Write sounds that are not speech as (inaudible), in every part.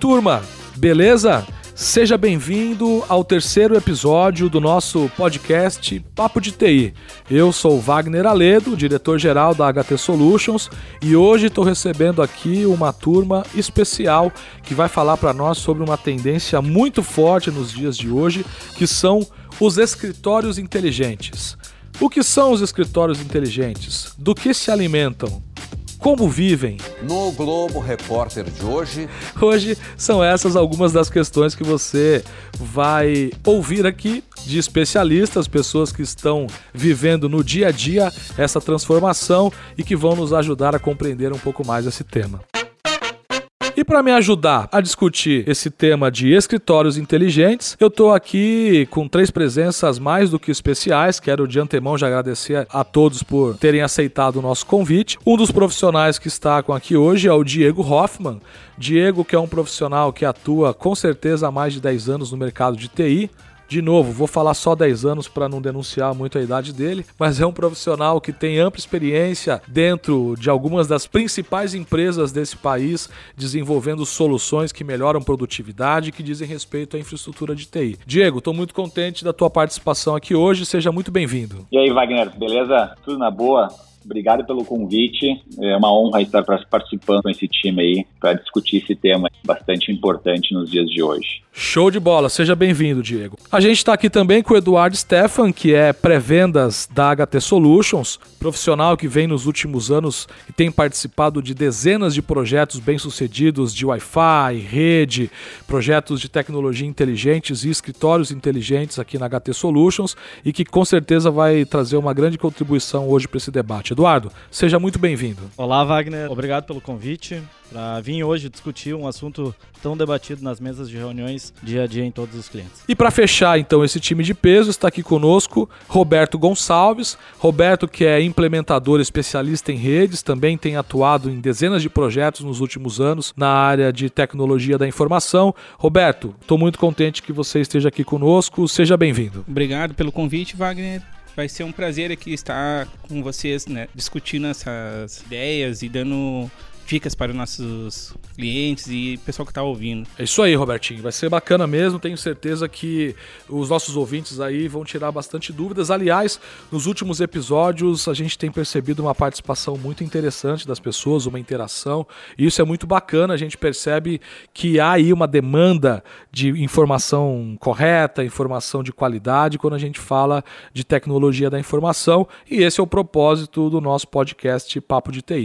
turma, beleza? Seja bem-vindo ao terceiro episódio do nosso podcast Papo de TI. Eu sou Wagner Aledo, diretor-geral da HT Solutions, e hoje estou recebendo aqui uma turma especial que vai falar para nós sobre uma tendência muito forte nos dias de hoje, que são os escritórios inteligentes. O que são os escritórios inteligentes? Do que se alimentam? Como vivem. No Globo Repórter de hoje. Hoje são essas algumas das questões que você vai ouvir aqui de especialistas, pessoas que estão vivendo no dia a dia essa transformação e que vão nos ajudar a compreender um pouco mais esse tema. E para me ajudar a discutir esse tema de escritórios inteligentes, eu estou aqui com três presenças mais do que especiais. Quero de antemão já agradecer a todos por terem aceitado o nosso convite. Um dos profissionais que está com aqui hoje é o Diego Hoffman. Diego, que é um profissional que atua com certeza há mais de 10 anos no mercado de TI, de novo, vou falar só 10 anos para não denunciar muito a idade dele, mas é um profissional que tem ampla experiência dentro de algumas das principais empresas desse país, desenvolvendo soluções que melhoram produtividade e que dizem respeito à infraestrutura de TI. Diego, estou muito contente da tua participação aqui hoje, seja muito bem-vindo. E aí, Wagner, beleza? Tudo na boa? Obrigado pelo convite. É uma honra estar participando com esse time aí para discutir esse tema bastante importante nos dias de hoje. Show de bola, seja bem-vindo, Diego. A gente está aqui também com o Eduardo Stefan, que é pré-vendas da HT Solutions, profissional que vem nos últimos anos e tem participado de dezenas de projetos bem-sucedidos de Wi-Fi, rede, projetos de tecnologia inteligentes e escritórios inteligentes aqui na HT Solutions e que com certeza vai trazer uma grande contribuição hoje para esse debate. Eduardo, seja muito bem-vindo. Olá, Wagner. Obrigado pelo convite para vir hoje discutir um assunto tão debatido nas mesas de reuniões dia a dia em todos os clientes. E para fechar então esse time de peso, está aqui conosco Roberto Gonçalves. Roberto, que é implementador especialista em redes, também tem atuado em dezenas de projetos nos últimos anos na área de tecnologia da informação. Roberto, estou muito contente que você esteja aqui conosco. Seja bem-vindo. Obrigado pelo convite, Wagner. Vai ser um prazer aqui estar com vocês, né, discutindo essas ideias e dando dicas para os nossos clientes e pessoal que está ouvindo. É isso aí, Robertinho. Vai ser bacana mesmo. Tenho certeza que os nossos ouvintes aí vão tirar bastante dúvidas. Aliás, nos últimos episódios a gente tem percebido uma participação muito interessante das pessoas, uma interação. E isso é muito bacana. A gente percebe que há aí uma demanda de informação correta, informação de qualidade quando a gente fala de tecnologia da informação. E esse é o propósito do nosso podcast Papo de TI.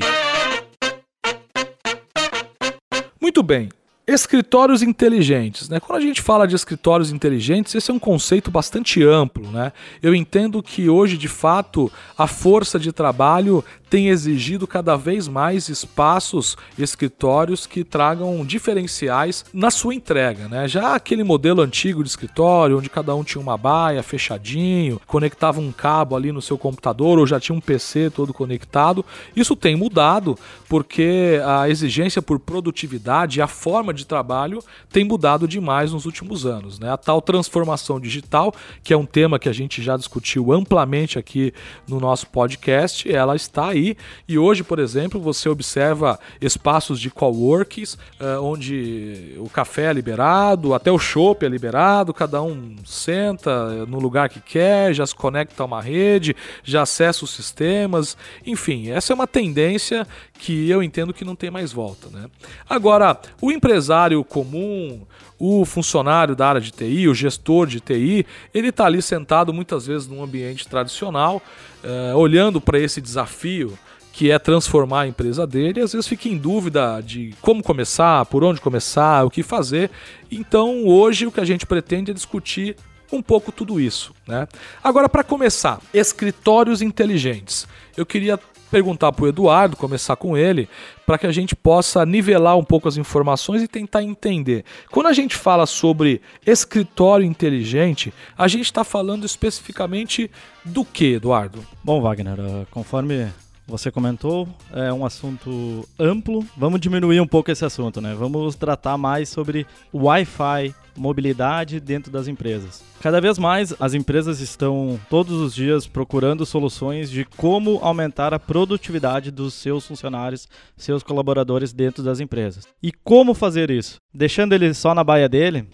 Muito bem. Escritórios inteligentes, né? Quando a gente fala de escritórios inteligentes, esse é um conceito bastante amplo, né? Eu entendo que hoje, de fato, a força de trabalho tem exigido cada vez mais espaços escritórios que tragam diferenciais na sua entrega, né? Já aquele modelo antigo de escritório, onde cada um tinha uma baia fechadinho, conectava um cabo ali no seu computador ou já tinha um PC todo conectado, isso tem mudado porque a exigência por produtividade e a forma de trabalho tem mudado demais nos últimos anos, né? A tal transformação digital, que é um tema que a gente já discutiu amplamente aqui no nosso podcast, ela está aí. E hoje, por exemplo, você observa espaços de coworkings, uh, onde o café é liberado, até o chopp é liberado, cada um senta no lugar que quer, já se conecta a uma rede, já acessa os sistemas. Enfim, essa é uma tendência que eu entendo que não tem mais volta. Né? Agora, o empresário comum, o funcionário da área de TI, o gestor de TI, ele está ali sentado muitas vezes num ambiente tradicional, uh, olhando para esse desafio que é transformar a empresa dele, e às vezes fica em dúvida de como começar, por onde começar, o que fazer. Então, hoje o que a gente pretende é discutir um pouco tudo isso, né? Agora para começar, escritórios inteligentes. Eu queria perguntar para o Eduardo, começar com ele, para que a gente possa nivelar um pouco as informações e tentar entender. Quando a gente fala sobre escritório inteligente, a gente está falando especificamente do que, Eduardo? Bom, Wagner, uh, conforme você comentou, é um assunto amplo. Vamos diminuir um pouco esse assunto, né? Vamos tratar mais sobre Wi-Fi, mobilidade dentro das empresas. Cada vez mais as empresas estão todos os dias procurando soluções de como aumentar a produtividade dos seus funcionários, seus colaboradores dentro das empresas. E como fazer isso? Deixando ele só na baia dele?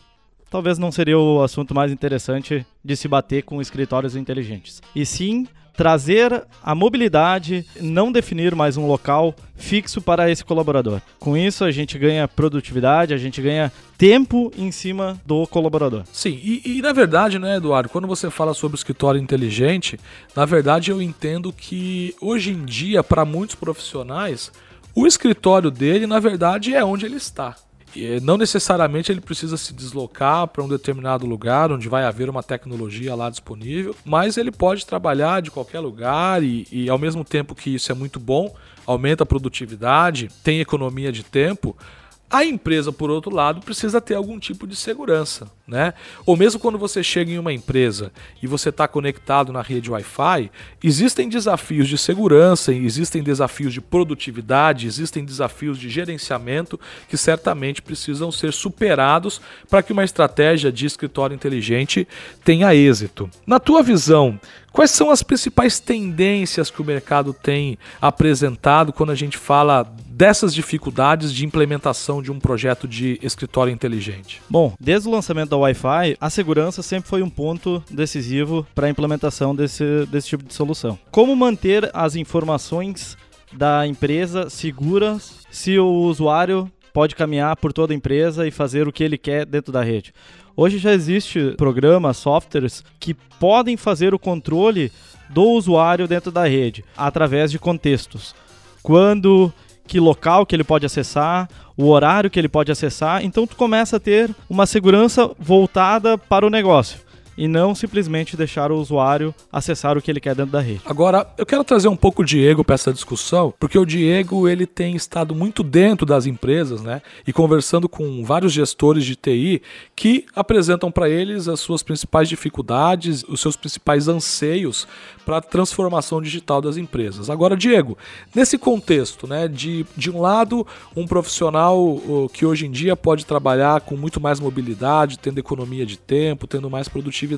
Talvez não seria o assunto mais interessante de se bater com escritórios inteligentes. E sim trazer a mobilidade, não definir mais um local fixo para esse colaborador. Com isso, a gente ganha produtividade, a gente ganha tempo em cima do colaborador. Sim, e, e, na verdade, né, Eduardo, quando você fala sobre escritório inteligente, na verdade eu entendo que hoje em dia, para muitos profissionais, o escritório dele, na verdade, é onde ele está. Não necessariamente ele precisa se deslocar para um determinado lugar onde vai haver uma tecnologia lá disponível, mas ele pode trabalhar de qualquer lugar e, e ao mesmo tempo que isso é muito bom, aumenta a produtividade, tem economia de tempo, a empresa, por outro lado, precisa ter algum tipo de segurança, né? Ou mesmo quando você chega em uma empresa e você está conectado na rede Wi-Fi, existem desafios de segurança, existem desafios de produtividade, existem desafios de gerenciamento que certamente precisam ser superados para que uma estratégia de escritório inteligente tenha êxito. Na tua visão, Quais são as principais tendências que o mercado tem apresentado quando a gente fala dessas dificuldades de implementação de um projeto de escritório inteligente? Bom, desde o lançamento da Wi-Fi, a segurança sempre foi um ponto decisivo para a implementação desse, desse tipo de solução. Como manter as informações da empresa seguras se o usuário pode caminhar por toda a empresa e fazer o que ele quer dentro da rede? Hoje já existe programas, softwares que podem fazer o controle do usuário dentro da rede através de contextos. Quando, que local que ele pode acessar, o horário que ele pode acessar, então tu começa a ter uma segurança voltada para o negócio e não simplesmente deixar o usuário acessar o que ele quer dentro da rede. Agora, eu quero trazer um pouco o Diego para essa discussão, porque o Diego ele tem estado muito dentro das empresas, né? E conversando com vários gestores de TI que apresentam para eles as suas principais dificuldades, os seus principais anseios para a transformação digital das empresas. Agora, Diego, nesse contexto, né, de, de um lado, um profissional que hoje em dia pode trabalhar com muito mais mobilidade, tendo economia de tempo, tendo mais produtividade.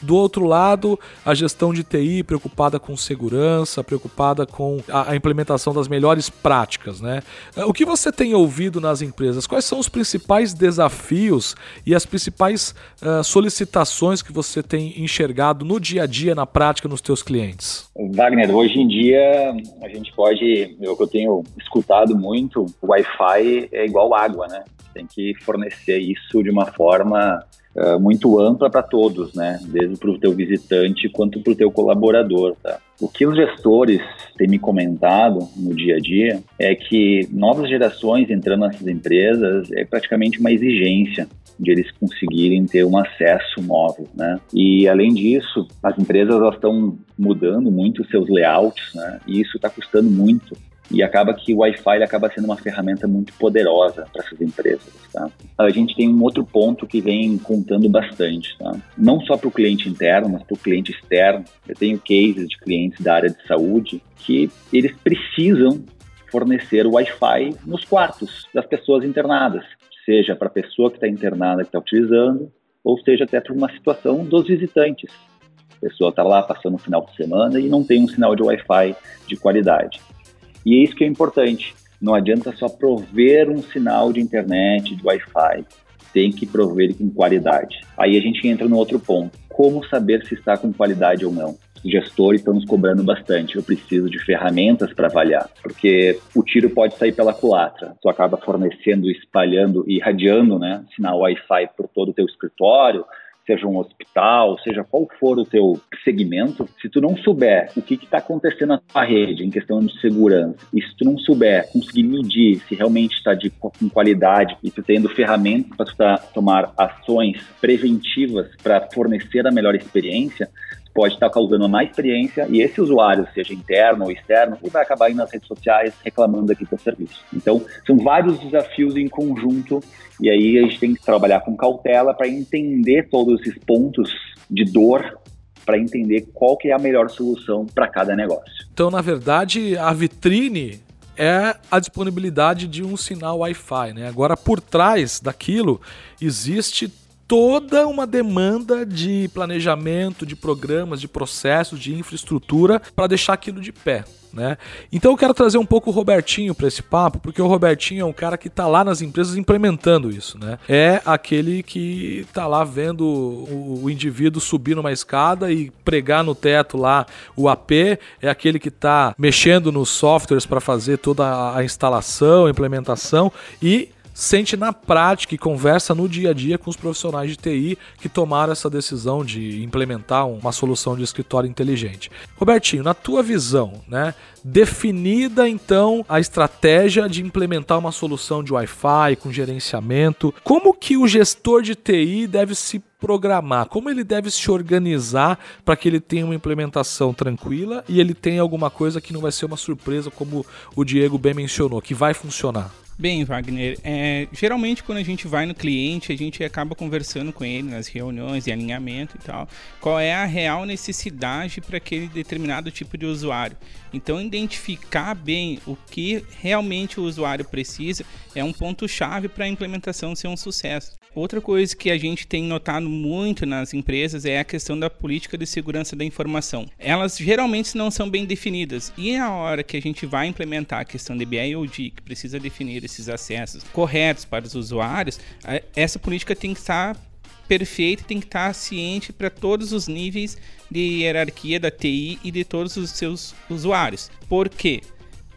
Do outro lado, a gestão de TI preocupada com segurança, preocupada com a, implementação das melhores práticas. Né? O que você tem ouvido nas empresas? Quais são os principais desafios e as principais uh, solicitações que você tem enxergado no dia a dia, na prática, nos teus clientes? Wagner, hoje em dia a gente pode, eu que eu tenho escutado muito, o Wi-Fi é igual água, né? Tem que fornecer isso de uma forma uh, muito ampla para todos, né? Desde para o teu visitante quanto para o teu colaborador, tá? O que os gestores têm me comentado no dia a dia é que novas gerações entrando nessas empresas é praticamente uma exigência de eles conseguirem ter um acesso móvel, né? E além disso, as empresas estão mudando muito seus layouts, né? E isso está custando muito e acaba que o Wi-Fi acaba sendo uma ferramenta muito poderosa para essas empresas. Tá? A gente tem um outro ponto que vem contando bastante, tá? não só para o cliente interno, mas para o cliente externo. Eu tenho cases de clientes da área de saúde que eles precisam fornecer o Wi-Fi nos quartos das pessoas internadas, seja para a pessoa que está internada que está utilizando, ou seja até para uma situação dos visitantes. A pessoa está lá passando o final de semana e não tem um sinal de Wi-Fi de qualidade. E é isso que é importante. Não adianta só prover um sinal de internet, de Wi-Fi. Tem que prover com qualidade. Aí a gente entra no outro ponto. Como saber se está com qualidade ou não? Gestores estão nos cobrando bastante. Eu preciso de ferramentas para avaliar, porque o tiro pode sair pela culatra. Tu acaba fornecendo, espalhando e irradiando né, sinal Wi-Fi por todo o teu escritório, seja um hospital, seja qual for o teu segmento, se tu não souber o que está acontecendo na tua rede em questão de segurança, e se tu não souber conseguir medir se realmente está de com qualidade e tu tendo ferramentas para tomar ações preventivas para fornecer a melhor experiência, pode estar causando má experiência e esse usuário, seja interno ou externo, vai acabar indo nas redes sociais reclamando aqui do serviço. Então, são vários desafios em conjunto e aí a gente tem que trabalhar com cautela para entender todos esses pontos de dor para entender qual que é a melhor solução para cada negócio. Então, na verdade, a vitrine é a disponibilidade de um sinal Wi-Fi. Né? Agora, por trás daquilo, existe toda uma demanda de planejamento, de programas, de processos, de infraestrutura para deixar aquilo de pé. Né? Então eu quero trazer um pouco o Robertinho para esse papo, porque o Robertinho é um cara que está lá nas empresas implementando isso. Né? É aquele que está lá vendo o, indivíduo subir numa escada e pregar no teto lá o AP, é aquele que está mexendo nos softwares para fazer toda a instalação, implementação e sente na prática e conversa no dia a dia com os profissionais de TI que tomaram essa decisão de implementar uma solução de escritório inteligente. Robertinho, na tua visão, né, definida então a estratégia de implementar uma solução de Wi-Fi com gerenciamento, como que o gestor de TI deve se programar, como ele deve se organizar para que ele tenha uma implementação tranquila e ele tenha alguma coisa que não vai ser uma surpresa, como o Diego bem mencionou, que vai funcionar. Bem, Wagner, é, geralmente quando a gente vai no cliente, a gente acaba conversando com ele nas reuniões de alinhamento e tal, qual é a real necessidade para aquele determinado tipo de usuário. Então, identificar bem o que realmente o usuário precisa é um ponto-chave para a implementação ser um sucesso. Outra coisa que a gente tem notado muito nas empresas é a questão da política de segurança da informação. Elas geralmente não são bem definidas e a hora que a gente vai implementar a questão de BIOD, que precisa definir esses acessos corretos para os usuários, essa política tem que estar perfeita, tem que estar ciente para todos os níveis de hierarquia da TI e de todos os seus usuários. Por quê?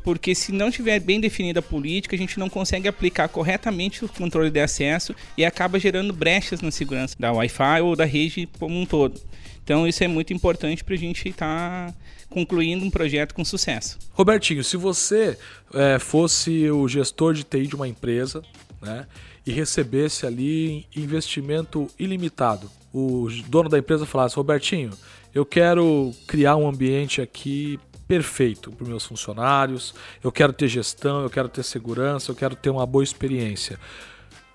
porque se não tiver bem definida a política, a gente não consegue aplicar corretamente o controle de acesso e acaba gerando brechas na segurança da Wi-Fi ou da rede como um todo. Então isso é muito importante para a gente estar tá concluindo um projeto com sucesso. Robertinho, se você é, fosse o gestor de TI de uma empresa, né, e recebesse ali investimento ilimitado, o dono da empresa falasse, Robertinho, eu quero criar um ambiente aqui perfeito para os meus funcionários, eu quero ter gestão, eu quero ter segurança, eu quero ter uma boa experiência.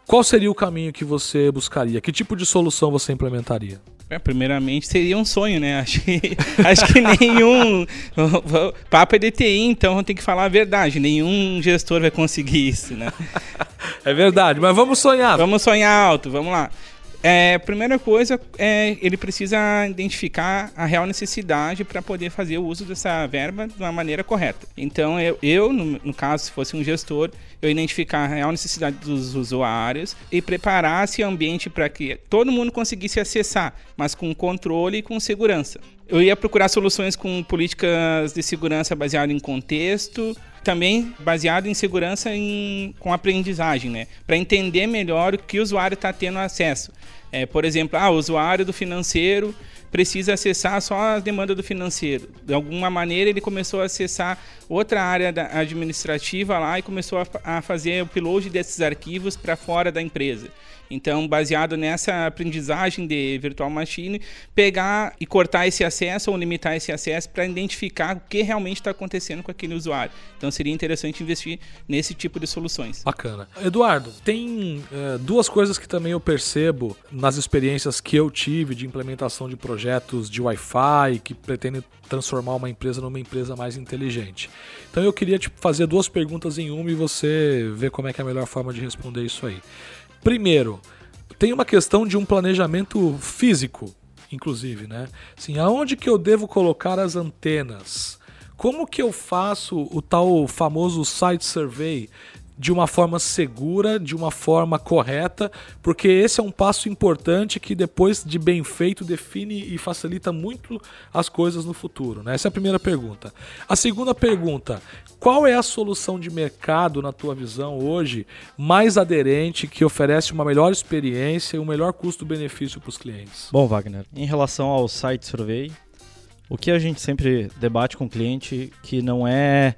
Qual seria o caminho que você buscaria? Que tipo de solução você implementaria? É, primeiramente seria um sonho, né? Acho que, (laughs) acho que nenhum. Papo é DTI, então ter que falar a verdade. Nenhum gestor vai conseguir isso, né? (laughs) é verdade, mas vamos sonhar. Vamos sonhar alto, vamos lá. É, primeira coisa, é, ele precisa identificar a real necessidade para poder fazer o uso dessa verba de uma maneira correta. Então, eu, eu no, no, caso, se fosse um gestor, eu identificar a real necessidade dos usuários e preparar esse ambiente para que todo mundo conseguisse acessar, mas com controle e com segurança. Eu ia procurar soluções com políticas de segurança baseadas em contexto, também baseado em segurança em, com aprendizagem, né? Para entender melhor o que o usuário está tendo acesso. É, por exemplo, ah, o usuário do financeiro precisa acessar só a demanda do financeiro. De alguma maneira, ele começou a acessar outra área administrativa lá e começou a, a fazer o upload desses arquivos para fora da empresa. Então, baseado nessa aprendizagem de virtual machine, pegar e cortar esse acesso ou limitar esse acesso para identificar o que realmente está acontecendo com aquele usuário. Então, seria interessante investir nesse tipo de soluções. Bacana. Eduardo, tem é, duas coisas que também eu percebo nas experiências que eu tive de implementação de projetos de Wi-Fi que pretendem transformar uma empresa numa empresa mais inteligente. Então eu queria te fazer duas perguntas em uma e você ver como é que é a melhor forma de responder isso aí. Primeiro, tem uma questão de um planejamento físico, inclusive, né? Assim, aonde que eu devo colocar as antenas? Como que eu faço o tal famoso site survey de uma forma segura, de uma forma correta, porque esse é um passo importante que depois de bem feito define e facilita muito as coisas no futuro. Né? Essa é a primeira pergunta. A segunda pergunta: qual é a solução de mercado, na tua visão, hoje, mais aderente, que oferece uma melhor experiência e um melhor custo-benefício para os clientes? Bom, Wagner, em relação ao site survey, o que a gente sempre debate com o cliente que não é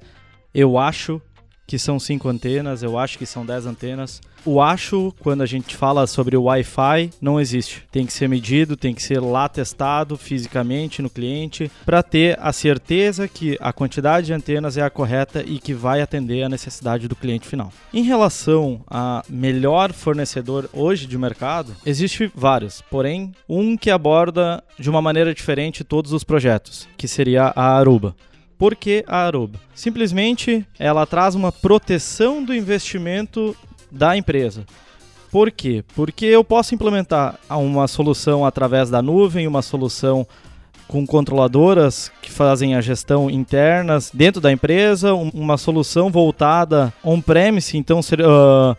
eu acho que são cinco antenas, eu acho que são 10 antenas. O acho, quando a gente fala sobre o Wi-Fi, não existe. Tem que ser medido, tem que ser lá testado fisicamente no cliente para ter a certeza que a quantidade de antenas é a correta e que vai atender a necessidade do cliente final. Em relação a melhor fornecedor hoje de mercado, existe vários, porém um que aborda de uma maneira diferente todos os projetos, que seria a Aruba. Por que a Aruba? Simplesmente ela traz uma proteção do investimento da empresa. Por quê? Porque eu posso implementar uma solução através da nuvem, uma solução com controladoras que fazem a gestão internas dentro da empresa, uma solução voltada on-premise, então ser, uh,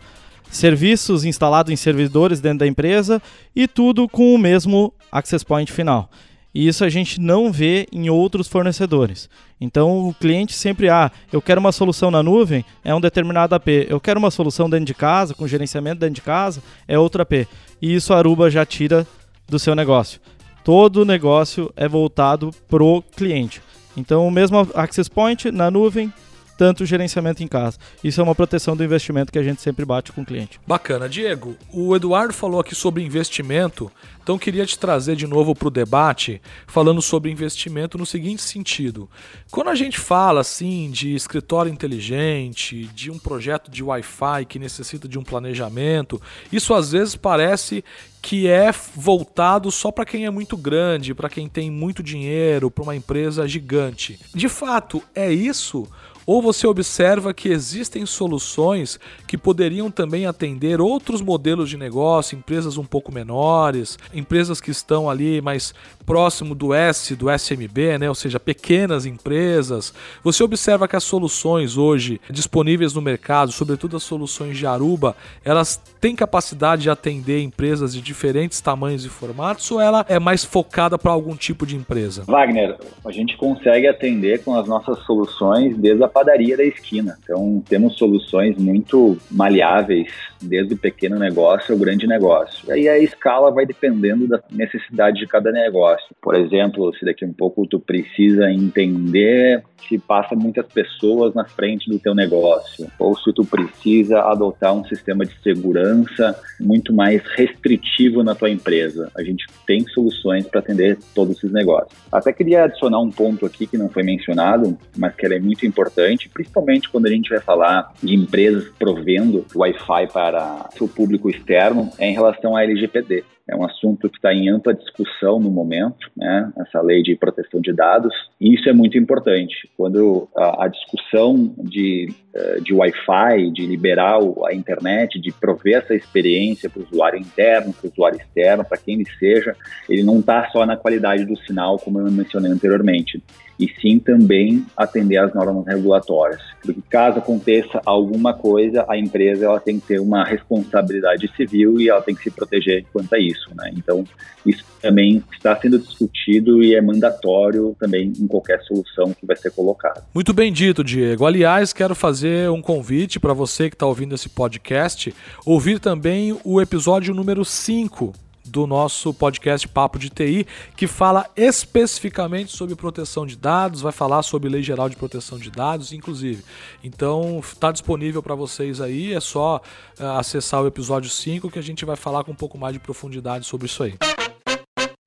serviços instalados em servidores dentro da empresa e tudo com o mesmo access point final. E isso a gente não vê em outros fornecedores. Então o cliente sempre, ah, eu quero uma solução na nuvem, é um determinado AP. Eu quero uma solução dentro de casa, com gerenciamento dentro de casa, é outro AP. E isso a Aruba já tira do seu negócio. Todo negócio é voltado pro cliente. Então o mesmo Access Point na nuvem, tanto o gerenciamento em casa. Isso é uma proteção do investimento que a gente sempre bate com o cliente. Bacana. Diego, o Eduardo falou aqui sobre investimento, então queria te trazer de novo para o debate, falando sobre investimento no seguinte sentido. Quando a gente fala assim de escritório inteligente, de um projeto de Wi-Fi que necessita de um planejamento, isso às vezes parece que é voltado só para quem é muito grande, para quem tem muito dinheiro, para uma empresa gigante. De fato, é isso? Ou você observa que existem soluções que poderiam também atender outros modelos de negócio, empresas um pouco menores, empresas que estão ali mais próximo do S, do SMB, né? ou seja, pequenas empresas. Você observa que as soluções hoje disponíveis no mercado, sobretudo as soluções de Aruba, elas têm capacidade de atender empresas de diferentes tamanhos e formatos ou ela é mais focada para algum tipo de empresa? Wagner, a gente consegue atender com as nossas soluções desde a padaria da esquina. Então, temos soluções muito maleáveis, desde o pequeno negócio ao grande negócio. E aí a escala vai dependendo da necessidade de cada negócio. Por exemplo, se daqui um pouco tu precisa entender que passa muitas pessoas na frente do teu negócio, ou se tu precisa adotar um sistema de segurança muito mais restritivo na tua empresa. A gente tem soluções para atender todos esses negócios. Até queria adicionar um ponto aqui que não foi mencionado, mas que é muito importante, principalmente quando a gente vai falar de empresas provendo Wi-Fi para o público externo, é em relação à LGPD. É um assunto que está em ampla discussão no momento, né? essa lei de proteção de dados, e isso é muito importante. Quando a, a discussão de, uh, de Wi-Fi, de liberar a internet, de prover essa experiência para o usuário interno, para o usuário externo, para quem ele seja, ele não está só na qualidade do sinal, como eu mencionei anteriormente e sim também atender às normas regulatórias. Porque caso aconteça alguma coisa, a empresa ela tem que ter uma responsabilidade civil e ela tem que se proteger quanto a isso. Né? Então, isso também está sendo discutido e é mandatório também em qualquer solução que vai ser colocada. Muito bem dito, Diego. Aliás, quero fazer um convite para você que está ouvindo esse podcast, ouvir também o episódio número 5 do nosso podcast Papo de TI, que fala especificamente sobre proteção de dados, vai falar sobre Lei Geral de Proteção de Dados, inclusive. Então, está disponível para vocês aí, é só uh, acessar o episódio 5 que a gente vai falar com um pouco mais de profundidade sobre isso aí.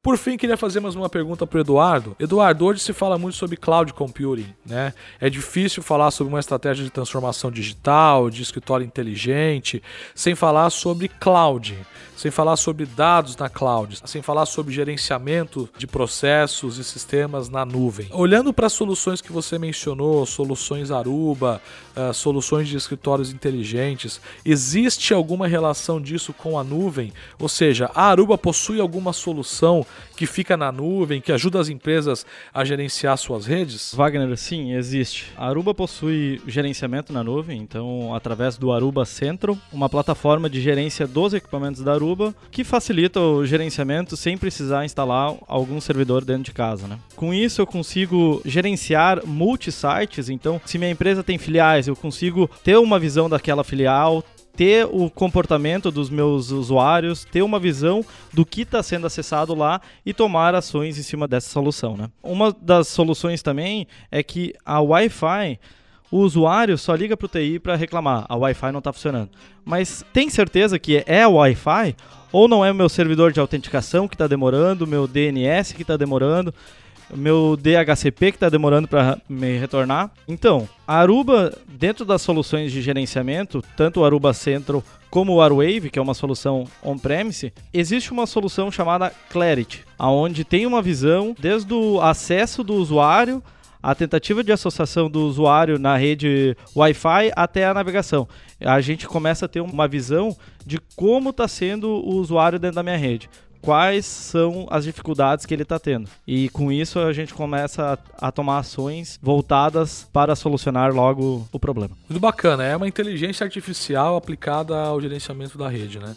Por fim, queria fazer mais uma pergunta para Eduardo. Eduardo, hoje se fala muito sobre cloud computing, né? É difícil falar sobre uma estratégia de transformação digital, de escritório inteligente, sem falar sobre cloud sem falar sobre dados na cloud, sem falar sobre gerenciamento de processos e sistemas na nuvem. Olhando para as soluções que você mencionou, soluções Aruba, uh, soluções de escritórios inteligentes, existe alguma relação disso com a nuvem? Ou seja, a Aruba possui alguma solução que fica na nuvem, que ajuda as empresas a gerenciar suas redes? Wagner, sim, existe. A Aruba possui gerenciamento na nuvem, então através do Aruba Central, uma plataforma de gerência dos equipamentos da Aruba, que facilita o gerenciamento sem precisar instalar algum servidor dentro de casa. Né? Com isso, eu consigo gerenciar multi-sites, então, se minha empresa tem filiais, eu consigo ter uma visão daquela filial, ter o comportamento dos meus usuários, ter uma visão do que está sendo acessado lá e tomar ações em cima dessa solução. Né? Uma das soluções também é que a Wi-Fi o usuário só liga para o TI para reclamar, a Wi-Fi não está funcionando. Mas tem certeza que é o Wi-Fi ou não é o meu servidor de autenticação que está demorando, meu DNS que está demorando, meu DHCP que está demorando para me retornar? Então, a Aruba, dentro das soluções de gerenciamento, tanto o Aruba Central como o Arwave, que é uma solução on-premise, existe uma solução chamada Clarity, aonde tem uma visão desde o acesso do usuário a tentativa de associação do usuário na rede Wi-Fi até a navegação. A gente começa a ter uma visão de como está sendo o usuário dentro da minha rede. Quais são as dificuldades que ele está tendo. E com isso a gente começa a, a, tomar ações voltadas para solucionar logo o problema. Muito bacana, é uma inteligência artificial aplicada ao gerenciamento da rede, né?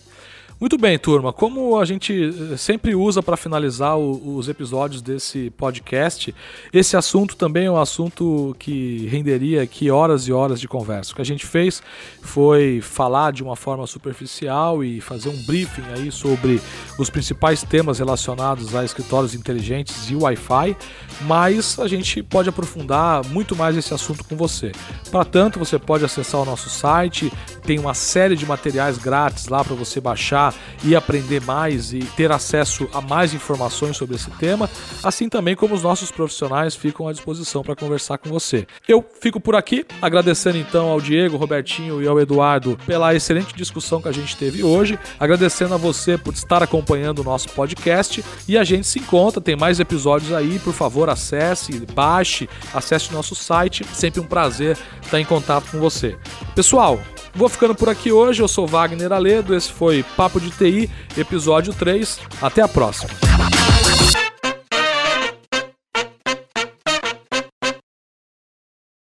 Muito bem, turma. Como a gente eh, sempre usa para finalizar o, os episódios desse podcast, esse assunto também é um assunto que renderia aqui horas e horas de conversa. O que a gente fez foi falar de uma forma superficial e fazer um briefing aí sobre os principais temas relacionados a escritórios inteligentes e Wi-Fi, mas a gente pode aprofundar muito mais esse assunto com você. Para tanto, você pode acessar o nosso site, tem uma série de materiais grátis lá para você baixar e aprender mais e ter acesso a mais informações sobre esse tema, assim também como os nossos profissionais ficam à disposição para conversar com você. Eu fico por aqui, agradecendo então ao Diego, Robertinho e ao Eduardo pela excelente discussão que a gente teve hoje, agradecendo a você por estar acompanhando o nosso podcast e a gente se encontra, tem mais episódios aí, por favor, acesse, baixe, acesse nosso site, sempre um prazer estar em contato com você. Pessoal, Vou ficando por aqui hoje. Eu sou Wagner Aledo. Esse foi de TI, episódio 3. Até a próxima.